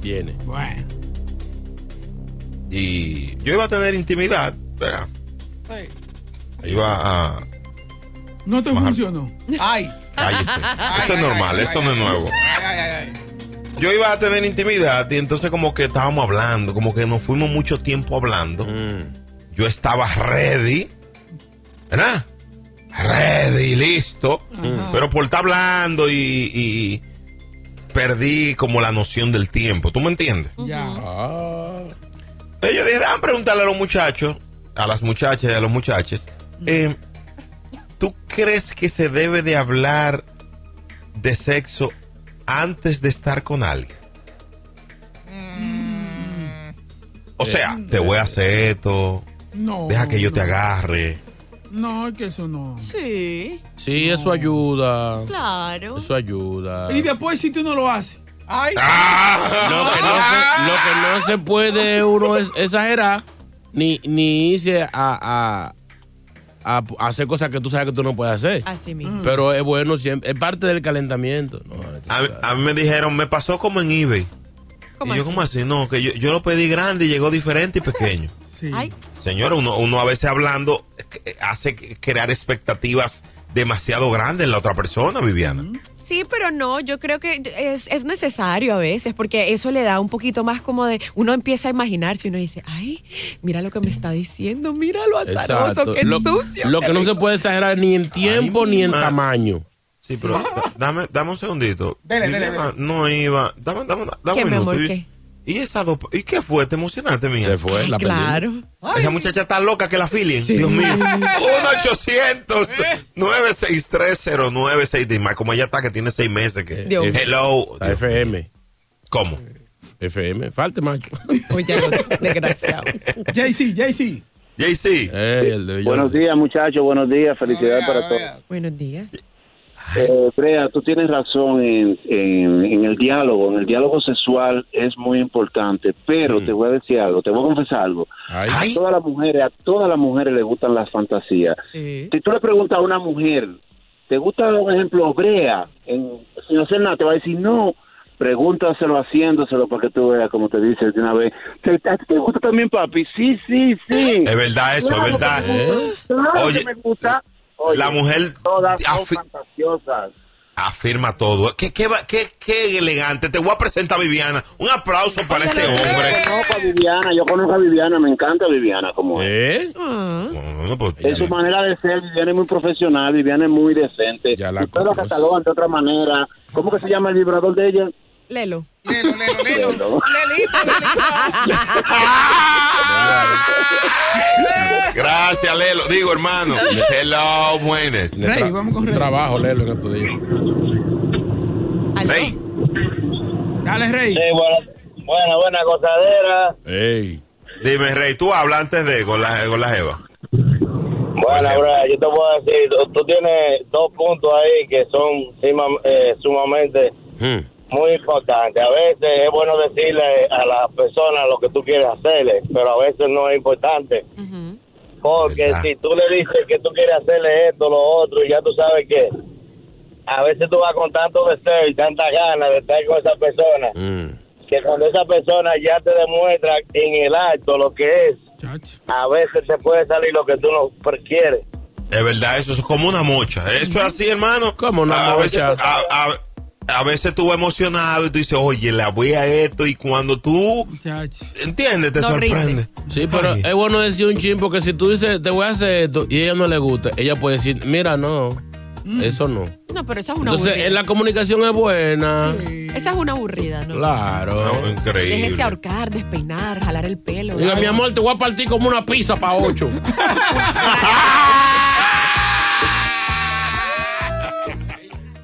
Viene. Bueno. Y yo iba a tener intimidad, ¿verdad? Iba a... No te Bajar. funcionó. Ay. Cállese. Esto es normal, esto no es nuevo. Yo iba a tener intimidad y entonces como que estábamos hablando, como que nos fuimos mucho tiempo hablando. Yo estaba ready, ¿verdad? Ready, listo. Pero por estar hablando y, y perdí como la noción del tiempo. ¿Tú me entiendes? Ya. Entonces yo dije, "Déjame preguntarle a los muchachos, a las muchachas y a los muchachos, eh, ¿tú crees que se debe de hablar de sexo antes de estar con alguien? O sea, te voy a hacer esto, No. deja que yo te agarre. No, es que eso no. Sí, Sí, eso ayuda. claro. Eso ayuda. Y después si tú no lo haces. Ay. Lo que no se, lo que no se puede uno es exagerar ni, ni irse a, a, a- a hacer cosas que tú sabes que tú no puedes hacer. Así mismo. Pero es bueno siempre, es parte del calentamiento. No, A, a mí me dijeron, me pasó como en eBay. ¿Cómo y yo, así? ¿cómo así? No, que yo, yo lo pedí grande y llegó diferente y pequeño. Sí. Ay, Señora, uno, uno a veces hablando eh, hace que- crear expectativas demasiado grandes en la otra persona, Viviana. sí, pero no, yo creo que es, es necesario a veces, porque eso le da un poquito más como de, uno empieza a imaginarse y uno dice, ay, mira lo que me está diciendo, mira lo azaroso, qué Lo, sucio. lo que no se rico". puede exagerar ni en tiempo Ay, ni en ma- tamaño. Sí, pero da- dame, dame un segundito. Dele, dele, No iba. Dame, dame, dame ¿Qué, un mi minuto. amor, ¿Y- qué? ¿Y esa? ¿Y qué fue? ¿Te emocionaste, mía? Se fue, la. Claro. Esa muchacha está loca que la filien. Dios mío. 1-800-963-0960. Más como ella está, que tiene seis meses. Que... Dios. Hello. La FM. ¿Cómo? FM, falte macho. Oye, desgraciado. JC, JC. JC. Ey, el de Buenos días, muchachos, buenos días, felicidades para todos. Buenos días. Eh, Brea, tú tienes razón en, en- en el diálogo, en el diálogo sexual es muy importante, pero te voy a decir algo, te voy a confesar algo. Ay. A todas las mujeres, a todas las mujeres les gustan las fantasías. Sí. Si tú le preguntas a una mujer, ¿te gusta, por ejemplo, Brea? En, sin hacer nada, te va a decir no. Pregúntaselo haciéndoselo para que tú veas, como te dice de una vez. ¿Te, ¿A ti te gusta también, papi? Sí, sí, sí. Es verdad eso, Claro es verdad. que me gusta, claro Oye, que me gusta. Oye, la mujer Todas son fantasiosas. afirma todo. ¿Qué, qué, qué, qué elegante. Te voy a presentar a Viviana. Un aplauso para este Yo hombre. conozco a Viviana, yo conozco a Viviana, me encanta Viviana como es. ¿Eh? Bueno, pues, En su manera de ser, Viviana es muy profesional, Viviana es muy decente. Ya la Ustedes lo conozco. catalogan de otra manera. ¿Cómo que se llama el vibrador de ella? Lelo. Lelo, lelo, lelo. Lelo. Lelito, Gracias, Lelo. Digo, hermano. Hello, buenas. Rey, vamos con Rey. Trabajo, Lelo, en estos días. Rey. Dale, Rey. buena, buena, buena gozadera. Ey. Dime, Rey, tú hablas antes de con la, con la Jeva. Bueno, bro, yo te puedo decir, tú, tú tienes dos puntos ahí que son eh, sumamente Hmm. Muy importante. A veces es bueno decirle a la persona lo que tú quieres hacerle, pero a veces no es importante. Porque ¿Verdad? si tú le dices que tú quieres hacerle esto, lo otro, y ya tú sabes que a veces tú vas con tanto deseo y tanta ganas de estar con esa persona, Mm. que cuando esa persona ya te demuestra en el acto lo que es, a veces te puede salir lo que tú no quieres. Es verdad, eso es como una mocha. Eso es así, hermano. Como una a Veces, a, a- a veces tú vas emocionado y tú dices, oye, la voy a esto. Y cuando tú. ¿entiendes? Te No sorprende. Sí, pero Ay. es bueno decir un chin porque si tú dices, te voy a hacer esto y a ella no le gusta, ella puede decir, mira, no, eso no. No, pero esa es una Entonces, aburrida. en la comunicación es buena. Esa es una aburrida, ¿no? Claro. No, increíble. Déjese ahorcar, despeinar, jalar el pelo. Diga, mi amor, te voy a partir como una pizza para ocho.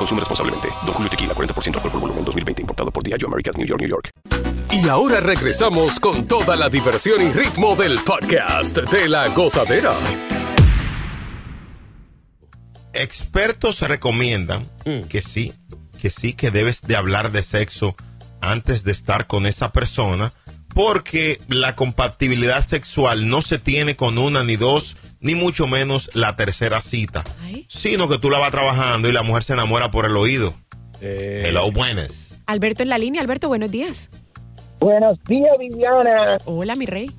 Consume responsablemente. Don Julio Tequila, 40% alcohol por volumen, 2020. Importado por Diageo Americas, New York, New York. Y ahora regresamos con toda la diversión y ritmo del podcast de la gozadera. Expertos recomiendan que sí, que sí, que debes de hablar de sexo antes de estar con esa persona, porque la compatibilidad sexual no se tiene con una ni dos, ni mucho menos la tercera cita, Ay. sino que tú la vas trabajando y la mujer se enamora por el oído. Eh, Hello, buenas. Alberto en la línea. Alberto, buenos días. Buenos días, Viviana. Hola, mi rey.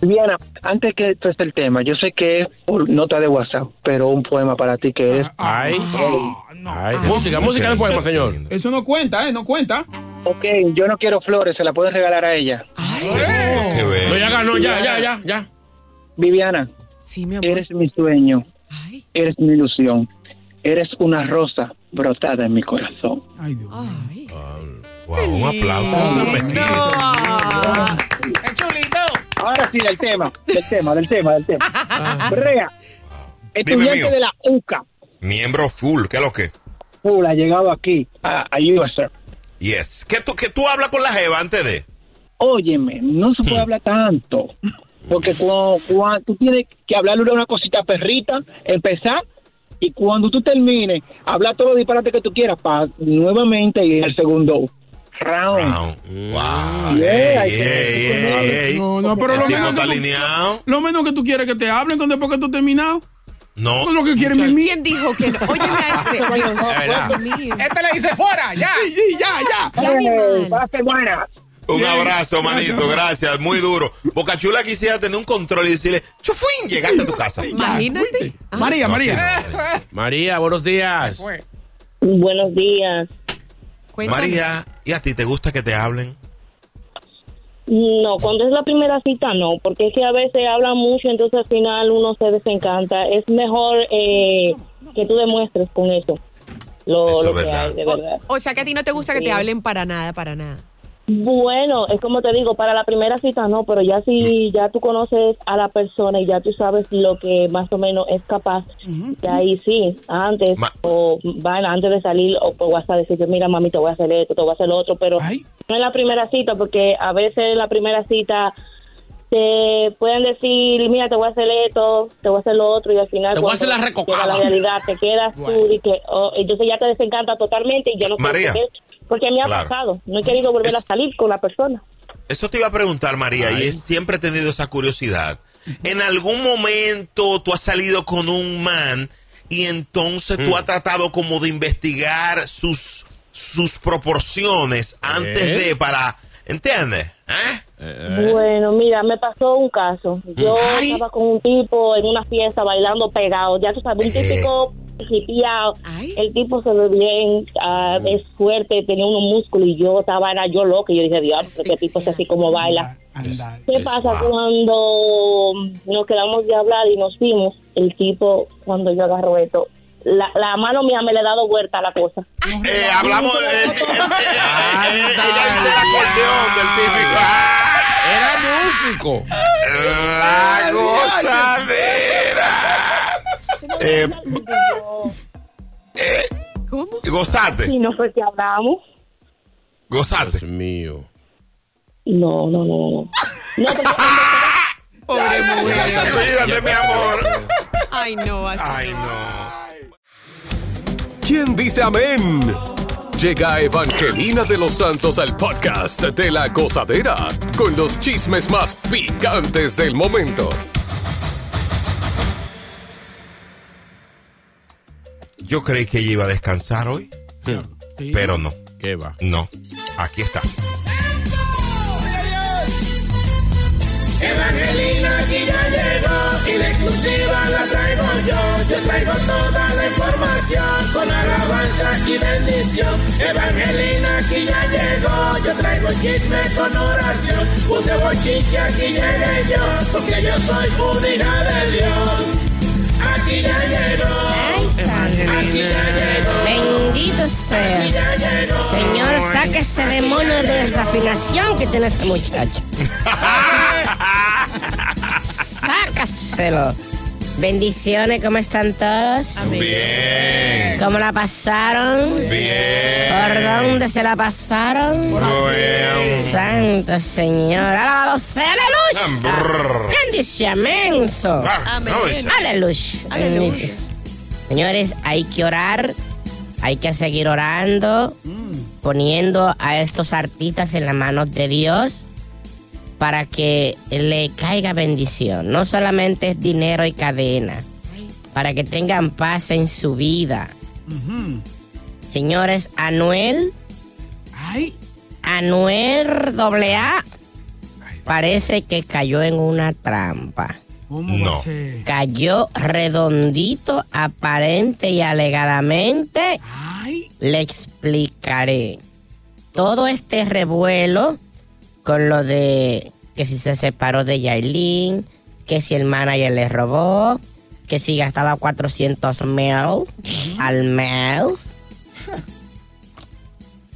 Viviana, antes que esto es el tema, yo sé que es por nota de WhatsApp, pero un poema para ti que es... Ay, Ah, no. ay. Música, música del poema, señor. Eso no cuenta, ¿eh? No cuenta. Ok, yo no quiero flores, se la pueden regalar a ella. Ay, Qué bello. No, ya ganó, ya, ya, ya, ya. Viviana, sí, mi amor. eres mi sueño, Ay, eres mi ilusión, eres una rosa brotada en mi corazón. Ay, Dios. ay. Wow, un aplauso. Una mezquita. Ah. Ahora sí, del tema, del tema, del tema, del tema. Brea, estudiante mío. de la UCA, Miembro full, ¿qué es lo que? full, ha llegado aquí a, a USA. Yes. ¿Que tú, que tú hablas con la jeva antes de? Óyeme, no se puede hablar tanto. Porque cuando, tú tienes que hablarle una cosita perrita, empezar, y cuando tú termines, hablar todos los disparates que tú quieras para nuevamente ir al segundo round. Round. Wow. Yeah. No, no, pero lo menos, tú, lo menos que tú quieres que te hablen con después que tú has terminado. No. Eso es lo que quiere mi. ¿Quién dijo que no? Óyeme a este. Dios. Este le dice fuera, ya. Y ya, ya. Hey, animal. pase buenas. Un abrazo, manito, gracias, muy duro. Boca Chula quisiera tener un control y decirle, chufuín, llegaste a tu casa. Imagínate. Ah. María, No, María. sí, no, no. María, buenos días. Buenos días. Cuéntame. María, ¿y a ti te gusta que te hablen? No, cuando es la primera cita no, porque es que a veces hablan mucho, entonces al final uno se desencanta. Es mejor eh, que tú demuestres con eso lo, Eso lo es que verdad. hay, de verdad. O sea que a ti no te gusta que te hablen para nada, para nada. Bueno, es como te digo, para la primera cita no, pero ya si ya tú conoces a la persona y ya tú sabes lo que más o menos es capaz, de ahí sí, antes Ma- o van antes de salir o por WhatsApp decir, mira mami, te voy a hacer esto, te voy a hacer lo otro, pero Ay. No en la primera cita, porque a veces en la primera cita te pueden decir, mira, te voy a hacer esto, te voy a hacer lo otro, y al final Te voy a hacer la recocada. la realidad, te quedas tú y que, oh, entonces ya te desencanta totalmente y yo no quiero María. que- porque me ha Claro. pasado, no he querido volver Es- a salir con la persona. Eso te iba a preguntar, María, y es- siempre he tenido esa curiosidad. ¿En algún momento tú has salido con un man y entonces tú has tratado como de investigar sus, sus proporciones antes ¿Eh? de para... ¿Entiendes? ¿Eh? Eh, Bueno, mira, me pasó un caso. Yo estaba con un tipo en una fiesta bailando pegado. Ya tú sabes, un típico hipiado. El tipo se ve bien, ah, es fuerte, tenía unos músculos y yo estaba, era yo loca. Y yo dije, Dios, este tipo es así como baila. ¿Qué pasa cuando nos quedamos de hablar y nos vimos? El tipo, cuando yo agarro esto, la, la mano mía me le ha dado vuelta a la cosa. Eh, hablamos de. eh, eh, eh, eh, el acordeón del típico. Era músico. La gozadera. Eh, eh, ¿Cómo? Gozate, Y no fue que hablamos. gozate. Dios mío. No, no, no, no. Pobre mujer. Cuídate, mi amor. Ay, no, así Ay, no. ¿Quién dice amén? Llega Evangelina de los Santos al podcast de la gozadera con los chismes más picantes del momento. Yo creí que ella iba a descansar hoy, pero no. ¿Qué va? No. Aquí está. Evangelina aquí ya llegó y la exclusiva la traigo yo. Yo traigo toda la información con alabanza y bendición. Evangelina aquí ya llegó. Yo traigo chisme con oración. Puse bochiche aquí llegué yo porque yo soy una hija de Dios. Aquí ya llegó. Aquí ya llegó. Bendito sea. Aquí ya llegó. Señor, saque ese demonio de desafinación que tiene este muchacho. Sácaselo. Bendiciones, ¿cómo están todos? Bien. ¿Cómo la pasaron? Bien. ¿Por dónde se la pasaron? Bien. Santo Señor. Alabado sea aleluya. Brrr. Bendición, menso. Amén. Aleluya. Aleluya. Señores, hay que orar, hay que seguir orando, poniendo a estos artistas en las manos de Dios para que le caiga bendición. No solamente es dinero y cadena, para que tengan paz en su vida. Señores, Anuel, Ay, Anuel AA, parece que cayó en una trampa. ¿cómo No. cayó redondito, aparente y alegadamente. Ay, Le explicaré. Todo este revuelo con lo de que si se separó de Yailin, que si el manager le robó, que si gastaba 400 mil al mes.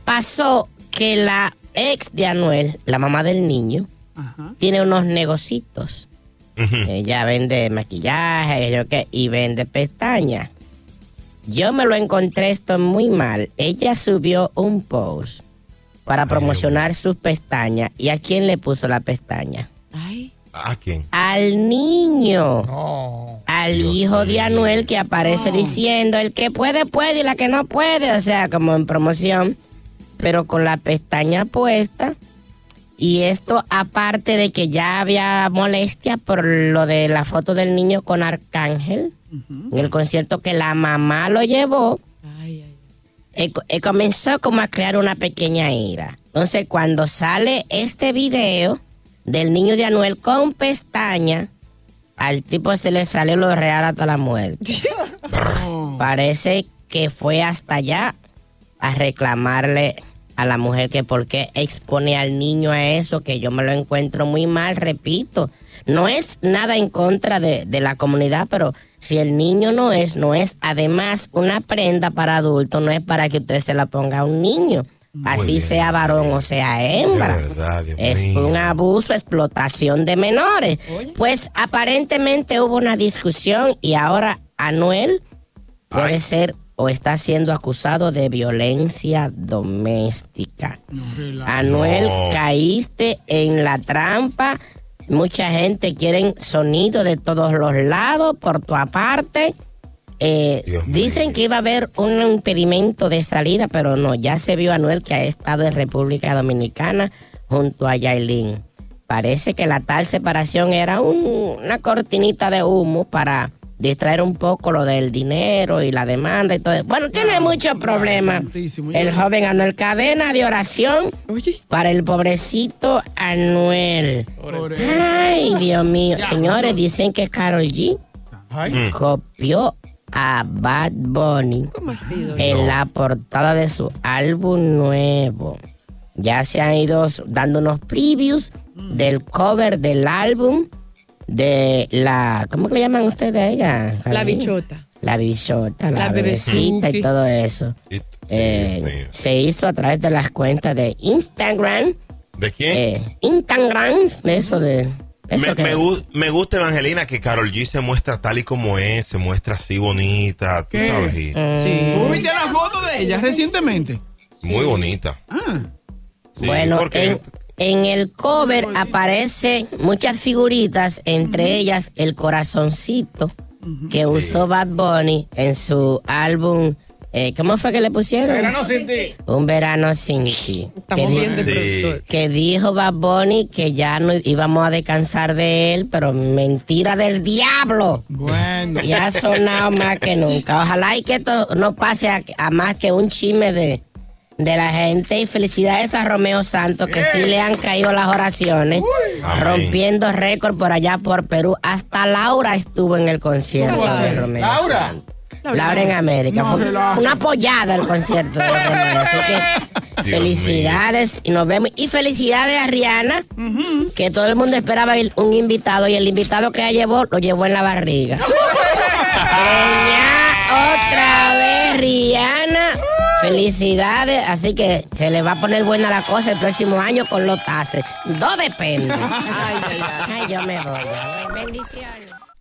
Pasó que la ex de Anuel, la mamá del niño, ajá. tiene unos negocitos. Ella vende maquillaje yo qué, y vende pestañas. Yo me lo encontré esto muy mal. Ella subió un post para promocionar sus pestañas. ¿Y a quién le puso la pestaña? Ay. ¿A quién? Al niño. Al hijo de Anuel que aparece diciendo el que puede, puede y la que no puede. O sea, como en promoción. Pero con la pestaña puesta. Y esto aparte de que ya había molestia por lo de la foto del niño con Arcángel. En el concierto que la mamá lo llevó. Eh, eh, comenzó como a crear una pequeña ira. Entonces, cuando sale este video del niño de Anuel con pestaña, al tipo se le salió lo real hasta la muerte. Parece que fue hasta allá a reclamarle a la mujer que por qué expone al niño a eso, que yo me lo encuentro muy mal, repito. No es nada en contra de, de la comunidad, pero si el niño no es, no es. Además, una prenda para adulto no es para que usted se la ponga a un niño. Así bien. sea varón o sea hembra. Verdad, Es mío. un abuso, explotación de menores. Pues aparentemente hubo una discusión y ahora Anuel puede Ay. ser o está siendo acusado de violencia doméstica. Anuel, No. caíste en la trampa. Mucha gente quiere sonido de todos los lados por tu aparte. Eh, dicen que iba a haber un impedimento de salida, pero no, ya se vio Anuel que ha estado en República Dominicana junto a Yailin. Parece que la tal separación era un- una cortinita de humo para distraer un poco lo del dinero y la demanda y todo. eso. Bueno, tiene muchos problemas. El joven Anuel Cadena de oración para el pobrecito Anuel. Ay, Dios mío. Señores, dicen que Carol G Ay. copió a Bad Bunny en la portada de su álbum nuevo. Ya se han ido dando unos previews del cover del álbum de la. ¿Cómo que le llaman ustedes a ella? La bichota. La bichota, la, La bebecita y todo eso. Eh, se hizo a través de las cuentas de Instagram. ¿De quién? Eh, Instagram, de eso de. Eso Me, que- me gu- me gusta, Evangelina, que Carol G se muestra tal y como es, se muestra así bonita, tú ¿Qué? sabes. y- ¿Tú viste la foto de ella recientemente? Muy bonita. Sí, bueno, porque- en, en el cover aparecen muchas figuritas, entre ellas el corazoncito que usó Bad Bunny en su álbum. eh, ¿Cómo fue que le pusieron? Verano sin ti. Un verano sin ti. Que, di- Sí. dijo Bad Bunny que ya no íbamos a descansar de él, pero mentira del diablo. Bueno. Y ha sonado más que nunca. Ojalá y que esto no pase a, a más que un chisme de, de la gente. Y felicidades a Romeo Santos, que sí le han caído las oraciones, rompiendo récord por allá por Perú. Hasta Laura estuvo en el concierto ¿Cómo de? Romeo ¿Laura? Santos. Laura en América. No, Fue una apoyada el concierto de Romeo. Así que Dios felicidades y nos vemos. Y felicidades a Rihanna, que todo el mundo esperaba un invitado y el invitado que ella llevó lo llevó en la barriga. Preñá otra vez, Rihanna. Felicidades, así que se le va a poner buena la cosa el próximo año con los tases. Dos depende. Ay, yo me voy. Bendiciones.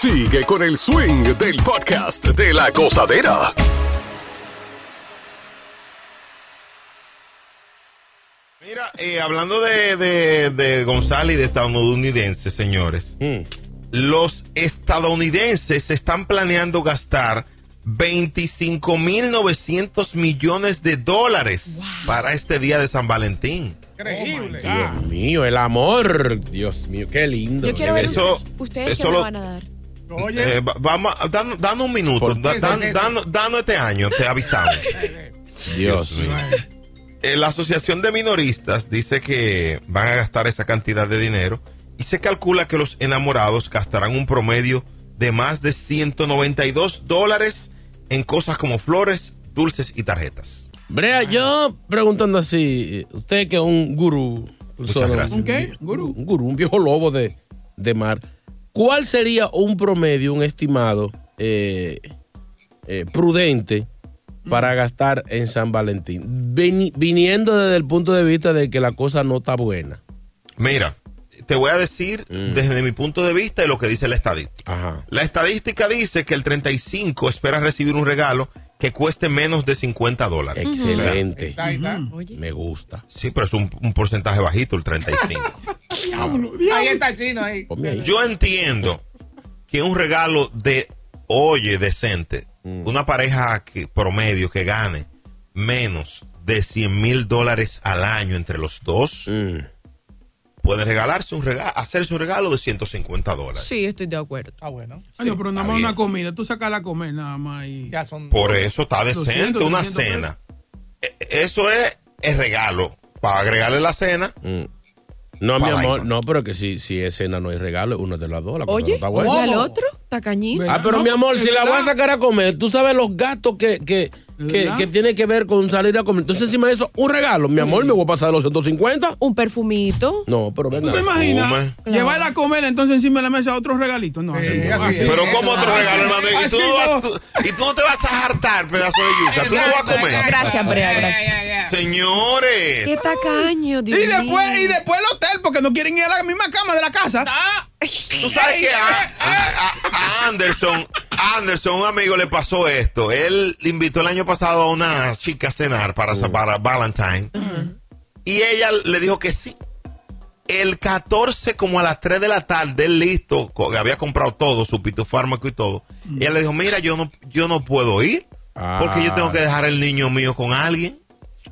Sigue con el swing del podcast de la gozadera. Mira, eh, hablando de, de, de González y de estadounidenses, señores. Los estadounidenses están planeando gastar 25.900 millones de dólares para este día de San Valentín. Increíble. Dios mío, el amor. Dios mío, qué lindo. Yo quiero ver Eso- ustedes eso qué me lo- van a dar. Eh, va- vamos, dan- danos un minuto, danos este año, te avisamos. Dios mío. Eh, la Asociación de Minoristas dice que van a gastar esa cantidad de dinero y se calcula que los enamorados gastarán un promedio de más de 192 dólares en cosas como flores, dulces y tarjetas. Brea, yo preguntando así, usted que es un gurú. ¿Un qué? Gurú. Un gurú, un viejo lobo de, de mar. ¿Cuál sería un promedio, un estimado eh, eh, prudente para gastar en San Valentín? Vini- viniendo desde el punto de vista de que la cosa no está buena. Mira, te voy a decir desde mi punto de vista y lo que dice la estadística. La estadística dice que el 35 espera recibir un regalo que cueste menos de 50 dólares. Excelente. Me gusta. Sí, pero es un, un porcentaje bajito, el 35. Ahí está chino ahí. Yo entiendo que un regalo de, oye, decente, Mm. una pareja que, promedio que gane menos de 100 mil dólares al año entre los dos, Mm. Puede regalarse un regalo, hacerse un regalo de 150 dólares. Sí, estoy de acuerdo. Ah, bueno. Ay, no, pero nada más una comida. Tú sacas la comer nada más y... Ya son... Por eso está 200, decente, una 300 cena. E- Eso es el regalo. Para agregarle la cena, Mm. No, mi amor, no, pero que si, si es cena no hay regalo, una de las dos. La cosa no Oye, está buena. oye al otro, tacañín. Ah, pero mi amor, si la voy a sacar a comer, tú sabes los gastos que, que, que, tiene que ver con salir a comer. Entonces, encima de eso, un regalo. Mi amor, me voy a pasar los 150. Un perfumito. No, pero venga. ¿Tú te imaginas? Llevarla a comer entonces encima de la mesa otro regalito. No, así no. Así Pero como otro regalo, hermano. Y tú, no vas, no. tú- y tú no te vas a hartar, pedazo de yuca. Tú no vas a comer. Gracias, Brea, gracias. Señores. Qué tacaño, Dios Y después, mío. y después el hotel, porque no quieren ir a la misma cama de la casa. Tú sabes que a, a- a- a Anderson, a Anderson, un amigo le pasó esto. Él invitó el año pasado a una chica a cenar para, para Valentine. Y ella le dijo que sí. El 14, como a las 3 de la tarde, él listo, había comprado todo, su pitofármaco y todo. Y ella le dijo, mira, yo no, yo no puedo ir, porque yo tengo que dejar el niño mío con alguien.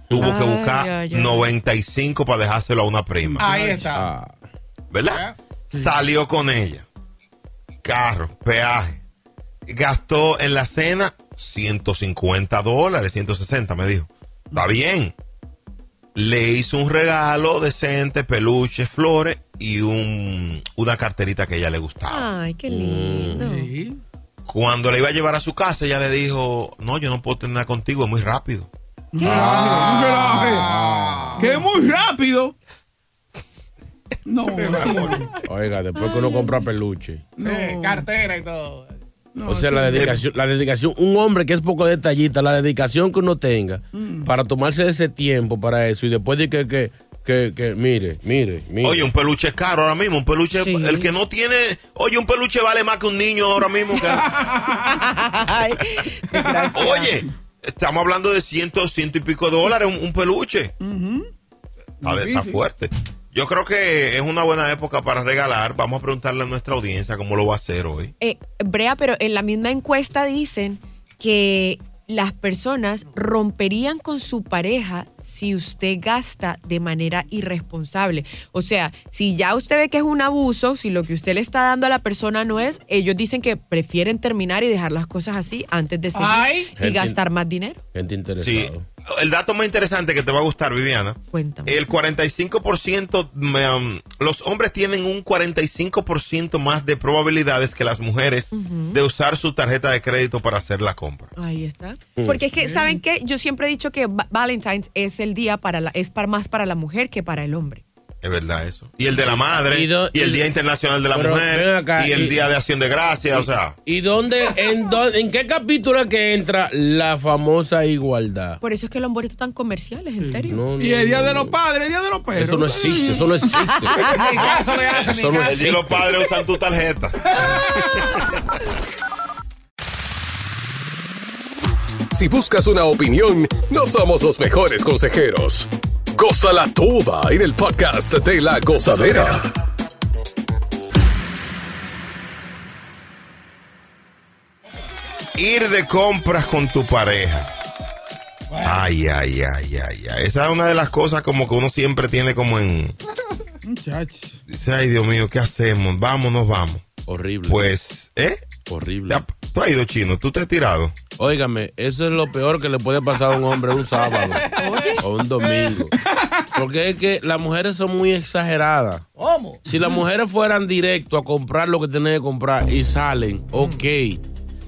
Tuvo que buscar ay, ay. 95 para dejárselo a una prima. Ahí está. Ah, ¿verdad? Salió con ella. Carro, peaje. Gastó en la cena 150 dólares, 160, me dijo. Está bien. Le hizo un regalo decente, peluche, flores y un, una carterita que a ella le gustaba. Ay, qué lindo. Sí. Cuando le iba a llevar a su casa, ella le dijo, no, yo no puedo tener nada contigo, es muy rápido. Relaje. Que es muy rápido. No, oiga, después que uno compra peluche. Sí, cartera y todo. No, O sea, sí. la dedicación, la dedicación, un hombre que es poco detallista, la dedicación que uno tenga Mm. para tomarse ese tiempo para eso y después de que, que, que, que mire, mire, mire. Oye, un peluche es caro ahora mismo, un peluche, Sí. el que no tiene, oye, un peluche vale más que un niño ahora mismo. que- Ay, desgraciado. Oye, estamos hablando de ciento, ciento y pico de dólares un, un peluche. Está, está fuerte. Yo creo que es una buena época para regalar. Vamos a preguntarle a nuestra audiencia cómo lo va a hacer hoy. Eh, Brea, pero en la misma encuesta dicen que las personas romperían con su pareja si usted gasta de manera irresponsable. O sea, si ya usted ve que es un abuso, si lo que usted le está dando a la persona no es, ellos dicen que prefieren terminar y dejar las cosas así antes de seguir Ay. y gastar más dinero. Gente interesada. Sí. El dato más interesante que te va a gustar, Viviana. Cuéntame. El 45%, me, um, los hombres tienen un 45% más de probabilidades que las mujeres de usar su tarjeta de crédito para hacer la compra. Ahí está. Porque es que, ¿saben qué? Yo siempre he dicho que Va- Valentine's es el día para la, es para más para la mujer que para el hombre. Es verdad eso. Y el de la madre, Y y, do- el y- Día Internacional de la Mujer, acá, y el y- Día de Acción de Gracias, o sea. ¿Y dónde, en, dónde- en qué capítulo es que entra la famosa igualdad? Por eso es que los vueltos tan comerciales, en serio. No, no, Y el día no, de los padres, el día de los perros. Eso no existe, eso no existe. Caso le Eso no caso. El Día de los padres usan tu tarjeta. Si buscas una opinión, no somos los mejores consejeros. Gózala toda en el podcast de la gozadera. Ir de compras con tu pareja. Ay, ay, ay, ay, ay. Esa es una de las cosas como que uno siempre tiene como en... Muchachos. Dice, ay, Dios mío, ¿qué hacemos? Vámonos, vamos. Horrible. Pues, ¿eh? horrible. Ya, tú has ido chino, tú te has tirado. Óigame, eso es lo peor que le puede pasar a un hombre un sábado o un domingo. Porque es que las mujeres son muy exageradas. ¿Cómo? Si las mujeres fueran directo a comprar lo que tienen que comprar y salen, ok.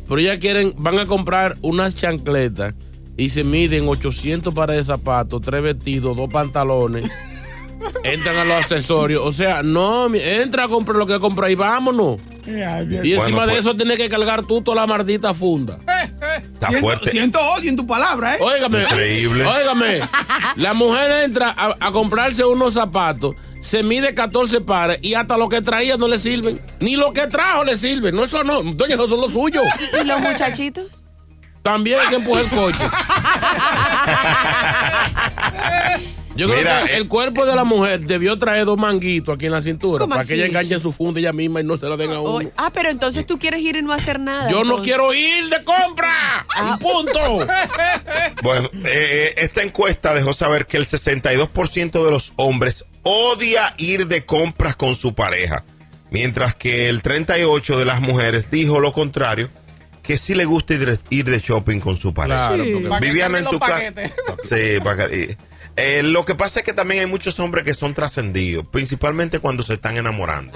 Pero ellas quieren, van a comprar unas chancletas y se miden 800 pares de zapatos, tres vestidos, dos pantalones. Entran a los accesorios. O sea, no, entra a comprar lo que compra y vámonos. Y encima de pues. eso tienes que cargar tú toda la maldita funda. Está Siento, fuerte. siento odio en tu palabra, ¿eh? Óigame. Increíble. Óigame. La mujer entra a, a comprarse unos zapatos, se mide 14 pares y hasta lo que traía no le sirven. Ni lo que trajo le sirve. No, eso no. Doña, eso son los suyos. ¿Y los muchachitos? También hay que empujar el coche. Yo creo que eh, el cuerpo de la mujer debió traer dos manguitos aquí en la cintura ¿Cómo para que ella enganche su funda ella misma y no se la den a uno. Ah, pero entonces tú quieres ir y no hacer nada. Yo no quiero ir de compra. Ah. Punto. Bueno, eh, eh, esta encuesta dejó saber que el 62% de los hombres odia ir de compras con su pareja, mientras que el 38% de las mujeres dijo lo contrario, que sí le gusta ir de, ir de shopping con su pareja. Claro, Sí. Viviana en tu casa. Sí, para que- Eh, lo que pasa es que también hay muchos hombres que son trascendidos, principalmente cuando se están enamorando.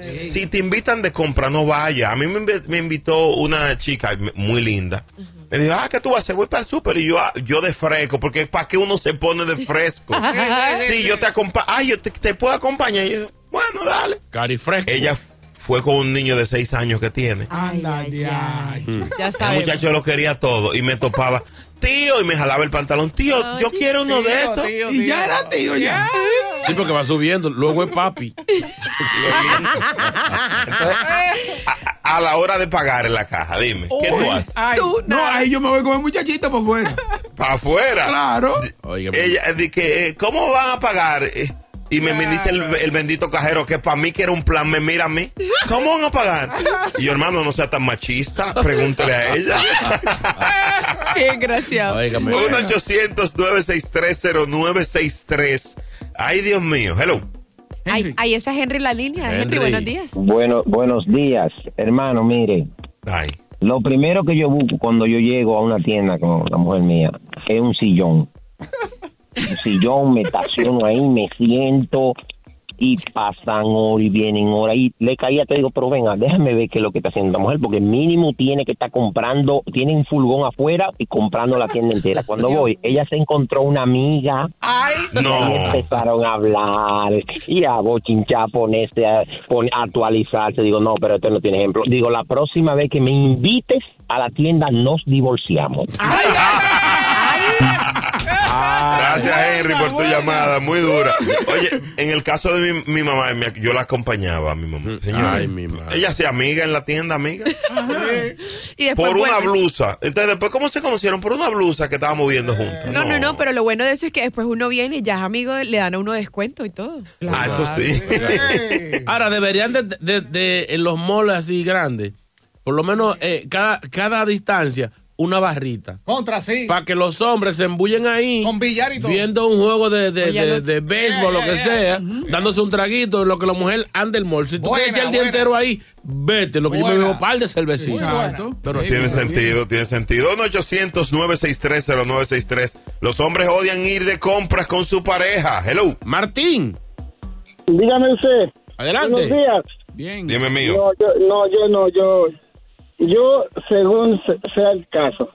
Si te invitan de compra, no vaya. A mí me, invi- me invitó una chica muy linda. Me dijo, ah, ¿qué tú vas a hacer? Voy para el súper. Y yo, ah, yo de fresco, porque ¿para qué uno se pone de fresco? sí, yo te acompaño. Ah, yo te, te puedo acompañar. Y yo, bueno, dale. Cari fresco. Ella fue con un niño de seis años que tiene. Anda, ya. Ya El sabes. muchacho lo quería todo y me topaba. Tío, y me jalaba el pantalón. Tío, yo quiero uno de esos. Y ya era tío, ya. Sí, porque va subiendo. Luego es papi. A la hora de pagar en la caja, dime, ¿qué tú haces? Ay, no, ahí yo me voy con el muchachito por fuera. Para afuera. Claro. Ella, di que, eh, ¿cómo van a pagar? Eh, Y me, me dice el, el bendito cajero que para mí que era un plan, me mira a mí. ¿Cómo van a pagar? Y yo, hermano, no sea tan machista, pregúntele a ella. Qué desgraciado. 1-800-963-0963. Ay, Dios mío. Hello. Ahí, ahí está Henry en la línea. Henry, Henry. buenos días. Bueno, buenos días, hermano. Mire, lo primero que yo busco cuando yo llego a una tienda con la mujer mía es un sillón. Un sillón, me estaciono ahí, me siento y pasan horas y vienen horas. Y le caía, te digo, pero venga, déjame ver qué es lo que está haciendo la mujer, porque mínimo tiene que estar comprando, tiene un furgón afuera y comprando la tienda entera. Cuando voy, ella se encontró una amiga. No. Y empezaron a hablar y a bochinchar, ponerse a, pon- a actualizarse. Digo, no, pero esto no tiene ejemplo. Digo, la próxima vez que me invites a la tienda, nos divorciamos. Gracias, Henry, por tu llamada. Muy dura. Oye, en el caso de mi, mi mamá, yo la acompañaba a mi mamá. Señora, Ay, mi madre. Ella se amiga en la tienda, amiga. Y después Por una blusa. Entonces, después, ¿cómo se conocieron? Por una blusa que estábamos viendo juntos. No, no, no, pero lo bueno de eso es que después uno viene y ya es amigo, le dan a uno descuento y todo. Ah, eso sí. Ahora, deberían de, de- de- en los malls así grandes, por lo menos eh, cada, cada distancia, una barrita. Contra sí. Para que los hombres se embullen ahí. Con billar y todo. Viendo un juego de, de, Oye, de, de béisbol, lo que sea, dándose un traguito lo que la mujer anda el mall. Si tú Buena, quieres echar el día entero ahí, vete. Lo que yo me un par de cervecitas. Pero tiene sentido, tiene sentido. 1-800-963-0963. Los hombres odian ir de compras con su pareja. Hello. Martín. Dígame usted. Adelante. Buenos días. Bien. Dime mío. No, yo no, yo no, yo, yo según se- sea el caso.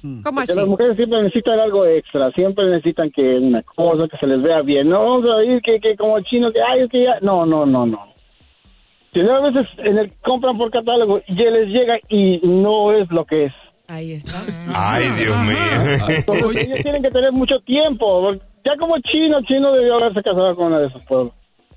¿Cómo Porque las mujeres siempre necesitan algo extra, siempre necesitan que una cosa que se les vea bien. No vamos a ir que, que como chino que ay, es que ya, no, no, no, no. Si no, a veces en el compran por catálogo y ya les llega y no es lo que es. Ahí está. Ay, Dios mío. Entonces ellos tienen que tener mucho tiempo. Ya como chino, chino debió haberse casado con una de esos pueblos.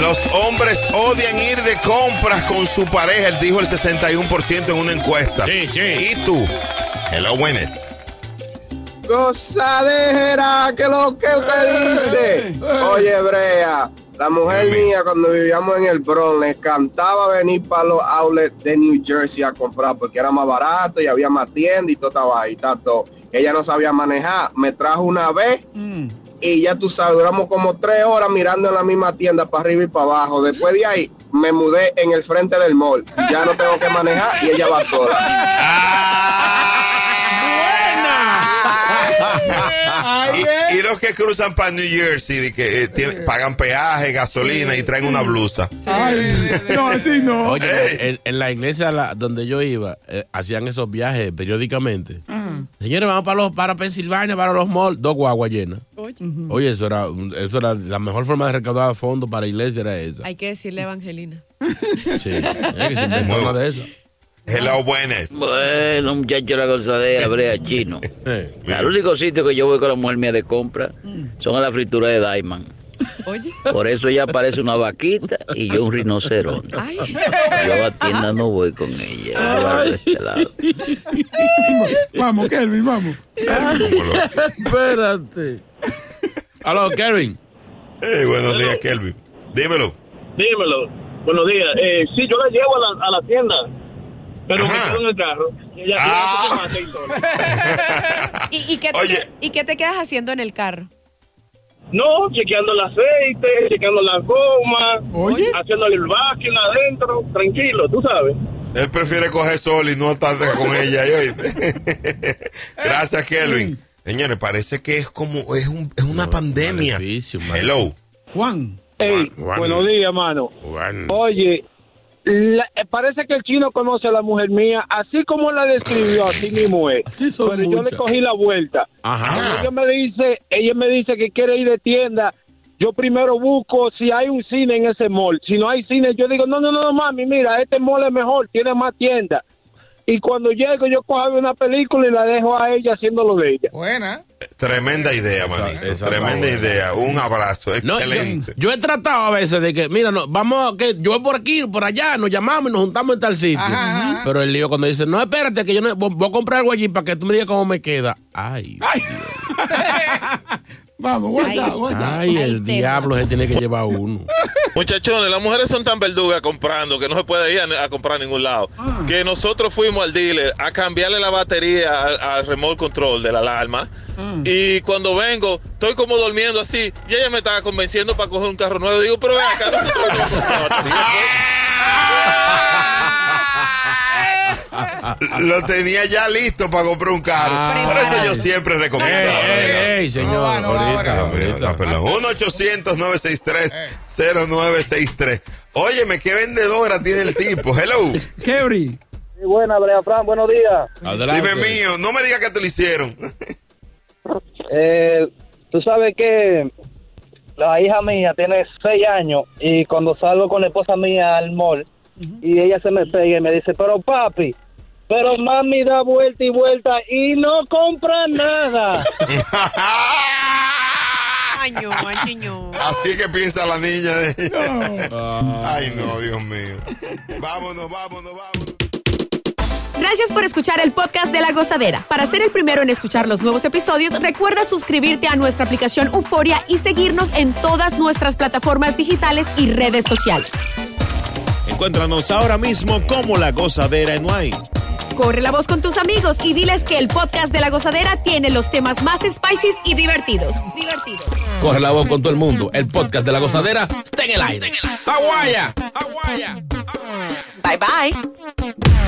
Los hombres odian ir de compras con su pareja, él dijo el 61% en una encuesta. Sí, sí. ¿Y tú? Hello, buenas. Gozadera, que lo que usted dice. Oye, Brea, la mujer mía cuando vivíamos en el Bronx le encantaba venir para los outlets de New Jersey a comprar porque era más barato y había más tiendas y todo estaba ahí, todo. Ella no sabía manejar, me trajo una vez y ya tú sabes, duramos como tres horas mirando en la misma tienda para arriba y para abajo. Después de ahí me mudé en el frente del mall. Ya no tengo que manejar y ella va sola. Y, y los que cruzan para New Jersey que eh, tienen- pagan peaje, gasolina y traen una blusa. No, así no. Oye, en, en la iglesia la- donde yo iba, eh, hacían esos viajes periódicamente. Señores, vamos para los para Pensilvania, para los malls, dos guaguas llenas. Oye, eso era, eso era la mejor forma de recaudar fondos para la iglesia era esa. Hay que decirle a Evangelina. Sí, es que se inventó una de esas. Hello, buenas. Bueno, muchacho, la gozadera, brea chino. Al único sitio que yo voy con la mujer mía de compra son a la fritura de Diamond. Oye. Por eso ella parece una vaquita y yo un rinoceronte. Yo a tienda no voy con ella. yo voy de este lado. Vamos, Kelvin, vamos. Espérate. Aló, Kevin. Hey, buenos días, Kelvin. Dímelo. Dímelo. Buenos días. Eh, sí, yo la llevo a la, a la tienda, pero me quedo en el carro. Y ella Ah. tiene que se. ¿Y, y qué te, ¿Y qué te quedas haciendo en el carro? No, chequeando el aceite, chequeando la goma, haciéndole el máquina adentro, tranquilo, tú sabes. Él prefiere coger sol y no estar con ella. Gracias, Kelvin. Señores, parece que es como es, un- es una pandemia. Hello. Juan. Ey, Juan. buenos días, mano. Oye, la- eh, parece que el chino conoce a la mujer mía, así como la describió, así mismo es. Pero yo le cogí la vuelta. Ajá. Ella me dice, ella me dice que quiere ir de tienda. Yo primero busco si hay un cine en ese mall. Si no hay cine, yo digo, no, no, no, mami, mira, este mall es mejor, tiene más tiendas. Y cuando llego, yo cojo una película y la dejo a ella haciendo lo de ella. Buena. Tremenda idea, manito. Tremenda idea. Un abrazo. No, yo, Excelente. yo he tratado a veces de que, mira, no, vamos, que yo voy por aquí, por allá, nos llamamos y nos juntamos en tal sitio. Ajá, ajá. Pero el lío cuando dice, no, espérate, que yo no, voy voy a comprar algo allí para que tú me digas cómo me queda. Ay, Vamos, WhatsApp, WhatsApp. ay, el diablo se tiene que llevar uno. Muchachones, las mujeres son tan verdugas comprando que no se puede ir a, a comprar a ningún lado. Que nosotros fuimos al dealer a cambiarle la batería al, al remote control de la alarma. Y cuando vengo, estoy como durmiendo así. Y ella me estaba convenciendo para coger un carro nuevo. Digo, pero ven acá, no Lo tenía ya listo para comprar un carro. Ah. Por eso yo siempre recomiendo. Ey, ey, ey, señor, ahorita, ahorita. 1-800-963-0963. Óyeme, qué vendedora tiene el tipo. Hello. Kebri. Sí, buena, Brea Fran, buenos días. Dime mío, no me digas que te lo hicieron. Eh, Tú sabes que la hija mía tiene seis años y cuando salgo con la esposa mía al mall y ella se me pega y me dice, pero papi, pero mami da vuelta y vuelta y no compra nada. Ay, no, ay, no. Así que piensa la niña de Ay, no, Dios mío. Vámonos, vámonos, vámonos. Gracias por escuchar el podcast de La Gozadera. Para ser el primero en escuchar los nuevos episodios, recuerda suscribirte a nuestra aplicación Euforia y seguirnos en todas nuestras plataformas digitales y redes sociales. Encuéntranos ahora mismo como La Gozadera en Wine. Corre la voz con tus amigos y diles que el podcast de La Gozadera tiene los temas más spicy y divertidos. Divertidos. Corre la voz con todo el mundo. El podcast de la gozadera está en el aire. ¡Aguaya! Bye bye.